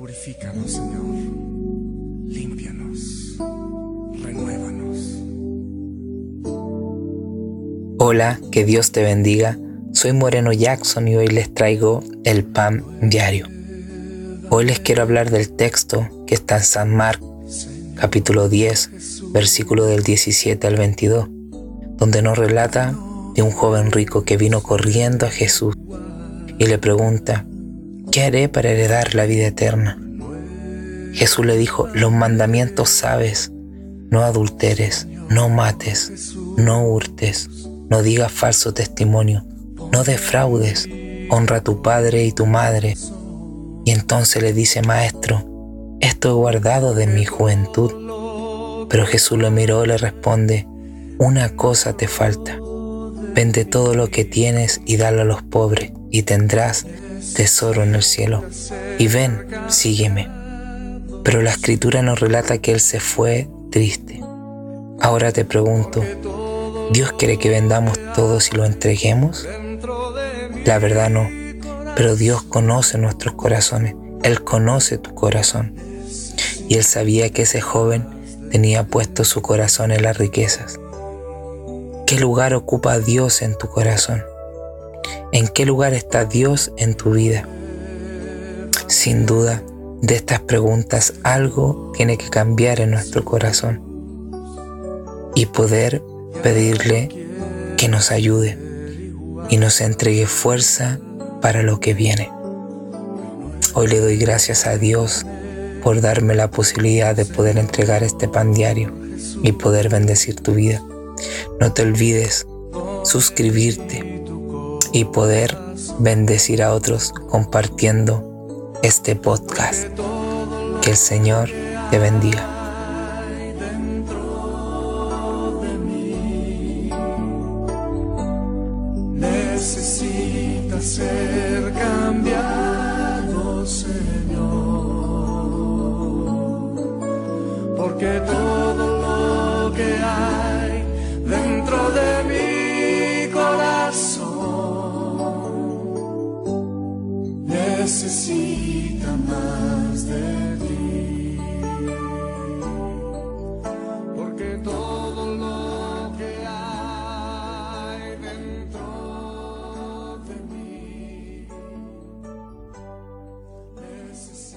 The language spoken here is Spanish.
Purifícanos, Señor. Límpianos. Renuévanos. Hola, que Dios te bendiga. Soy Moreno Jackson y hoy les traigo el pan diario. Hoy les quiero hablar del texto que está en San Marcos, capítulo 10, versículo del 17 al 22, donde nos relata de un joven rico que vino corriendo a Jesús y le pregunta, ¿qué haré para heredar la vida eterna? Jesús le dijo, los mandamientos sabes, no adulteres, no mates, no hurtes, no digas falso testimonio, no defraudes, honra a tu padre y tu madre. Y entonces le dice, maestro, esto he guardado de mi juventud. Pero Jesús lo miró y le responde, una cosa te falta. Vende todo lo que tienes y dalo a los pobres, y tendrás tesoro en el cielo. Y ven, sígueme. Pero la escritura nos relata que él se fue triste. Ahora te pregunto, ¿Dios quiere que vendamos todo y lo entreguemos? La verdad no, pero Dios conoce nuestros corazones, Él conoce tu corazón. Y Él sabía que ese joven tenía puesto su corazón en las riquezas. ¿Qué lugar ocupa Dios en tu corazón? ¿En qué lugar está Dios en tu vida? Sin duda, de estas preguntas algo tiene que cambiar en nuestro corazón y poder pedirle que nos ayude y nos entregue fuerza para lo que viene. Hoy le doy gracias a Dios por darme la posibilidad de poder entregar este pan diario y poder bendecir tu vida. No te olvides suscribirte y poder bendecir a otros compartiendo este podcast. Que el Señor te bendiga. necesita ser Señor, porque todo necesita más de ti. Porque todo lo que hay dentro de mí necesita.